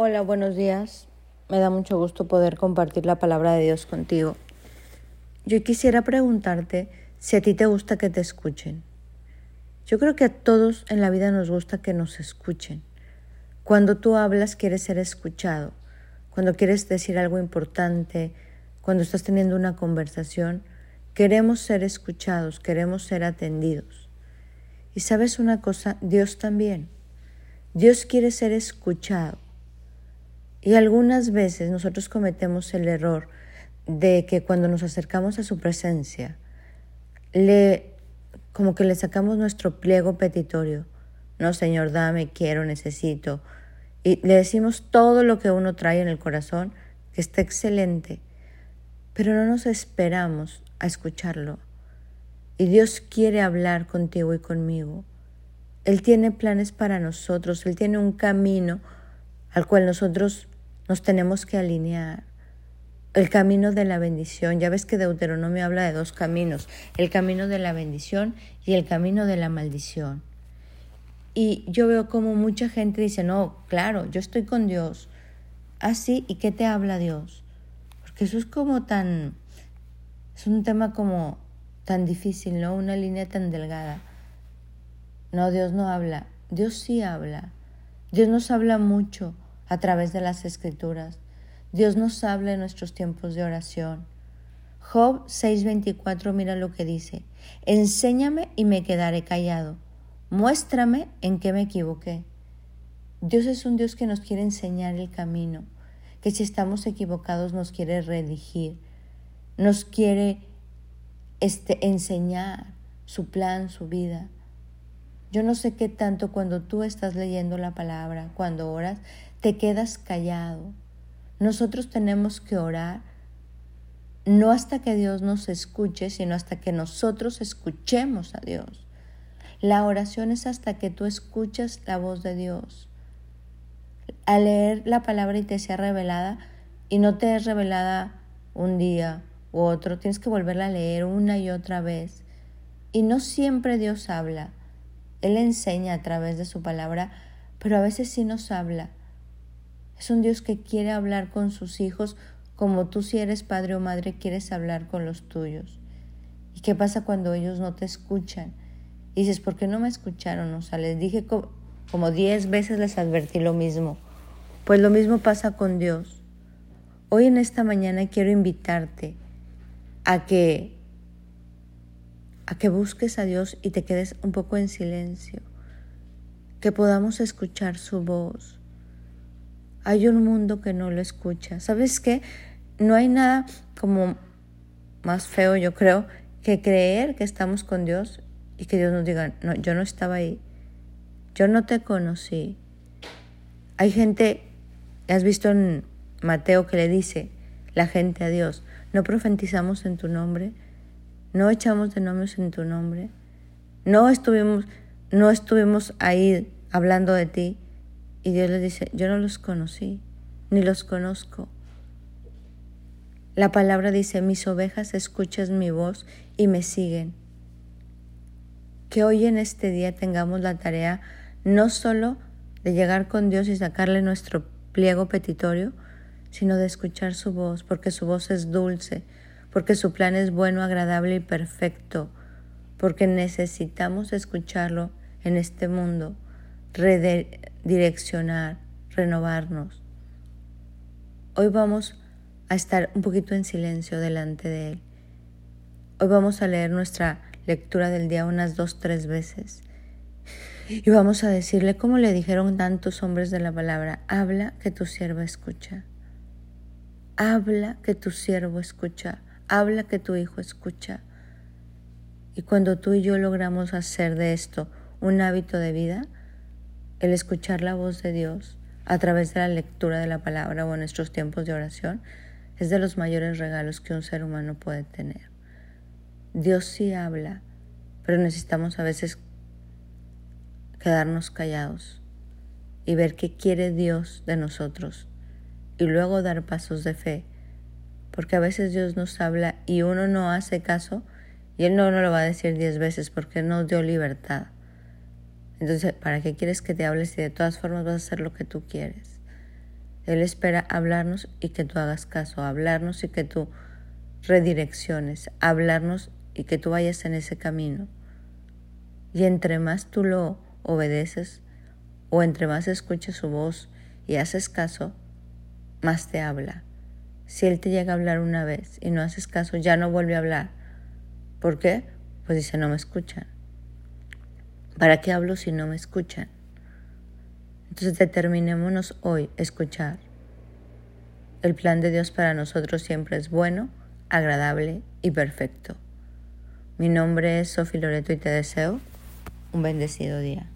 Hola, buenos días. Me da mucho gusto poder compartir la palabra de Dios contigo. Yo quisiera preguntarte si a ti te gusta que te escuchen. Yo creo que a todos en la vida nos gusta que nos escuchen. Cuando tú hablas quieres ser escuchado. Cuando quieres decir algo importante, cuando estás teniendo una conversación, queremos ser escuchados, queremos ser atendidos. Y sabes una cosa, Dios también. Dios quiere ser escuchado. Y algunas veces nosotros cometemos el error de que cuando nos acercamos a su presencia, le como que le sacamos nuestro pliego petitorio. No, Señor, dame, quiero, necesito. Y le decimos todo lo que uno trae en el corazón, que está excelente, pero no nos esperamos a escucharlo. Y Dios quiere hablar contigo y conmigo. Él tiene planes para nosotros, Él tiene un camino al cual nosotros nos tenemos que alinear. El camino de la bendición, ya ves que Deuteronomio habla de dos caminos, el camino de la bendición y el camino de la maldición. Y yo veo como mucha gente dice, no, claro, yo estoy con Dios. Así, ah, ¿y qué te habla Dios? Porque eso es como tan, es un tema como tan difícil, ¿no? Una línea tan delgada. No, Dios no habla, Dios sí habla. Dios nos habla mucho a través de las escrituras. Dios nos habla en nuestros tiempos de oración. Job 6:24 mira lo que dice. Enséñame y me quedaré callado. Muéstrame en qué me equivoqué. Dios es un Dios que nos quiere enseñar el camino, que si estamos equivocados nos quiere redigir, nos quiere este, enseñar su plan, su vida. Yo no sé qué tanto cuando tú estás leyendo la palabra, cuando oras, te quedas callado. Nosotros tenemos que orar no hasta que Dios nos escuche, sino hasta que nosotros escuchemos a Dios. La oración es hasta que tú escuchas la voz de Dios. Al leer la palabra y te sea revelada, y no te es revelada un día u otro, tienes que volverla a leer una y otra vez. Y no siempre Dios habla. Él enseña a través de su palabra, pero a veces sí nos habla. Es un Dios que quiere hablar con sus hijos como tú si eres padre o madre quieres hablar con los tuyos. ¿Y qué pasa cuando ellos no te escuchan? Dices, ¿por qué no me escucharon? O sea, les dije como diez veces les advertí lo mismo. Pues lo mismo pasa con Dios. Hoy en esta mañana quiero invitarte a que a que busques a Dios y te quedes un poco en silencio, que podamos escuchar su voz, hay un mundo que no lo escucha. ¿Sabes qué? No hay nada como más feo, yo creo, que creer que estamos con Dios y que Dios nos diga, no, yo no estaba ahí, yo no te conocí. Hay gente, has visto en Mateo que le dice la gente a Dios, no profetizamos en tu nombre, no echamos de nombres en tu nombre, no estuvimos, no estuvimos ahí hablando de ti, y Dios le dice, yo no los conocí, ni los conozco. La palabra dice, mis ovejas escuchan mi voz y me siguen. Que hoy en este día tengamos la tarea no solo de llegar con Dios y sacarle nuestro pliego petitorio, sino de escuchar su voz, porque su voz es dulce, porque su plan es bueno, agradable y perfecto, porque necesitamos escucharlo en este mundo redireccionar, renovarnos. Hoy vamos a estar un poquito en silencio delante de Él. Hoy vamos a leer nuestra lectura del día unas dos, tres veces. Y vamos a decirle, como le dijeron tantos hombres de la palabra, habla que tu siervo escucha. Habla que tu siervo escucha. Habla que tu hijo escucha. Y cuando tú y yo logramos hacer de esto un hábito de vida, el escuchar la voz de Dios a través de la lectura de la palabra o en nuestros tiempos de oración es de los mayores regalos que un ser humano puede tener. Dios sí habla, pero necesitamos a veces quedarnos callados y ver qué quiere Dios de nosotros y luego dar pasos de fe, porque a veces Dios nos habla y uno no hace caso y Él no, no lo va a decir diez veces porque nos dio libertad. Entonces, ¿para qué quieres que te hable si de todas formas vas a hacer lo que tú quieres? Él espera hablarnos y que tú hagas caso, hablarnos y que tú redirecciones, hablarnos y que tú vayas en ese camino. Y entre más tú lo obedeces o entre más escuches su voz y haces caso, más te habla. Si Él te llega a hablar una vez y no haces caso, ya no vuelve a hablar. ¿Por qué? Pues dice, no me escuchan. ¿Para qué hablo si no me escuchan? Entonces determinémonos hoy escuchar. El plan de Dios para nosotros siempre es bueno, agradable y perfecto. Mi nombre es Sofi Loreto y te deseo un bendecido día.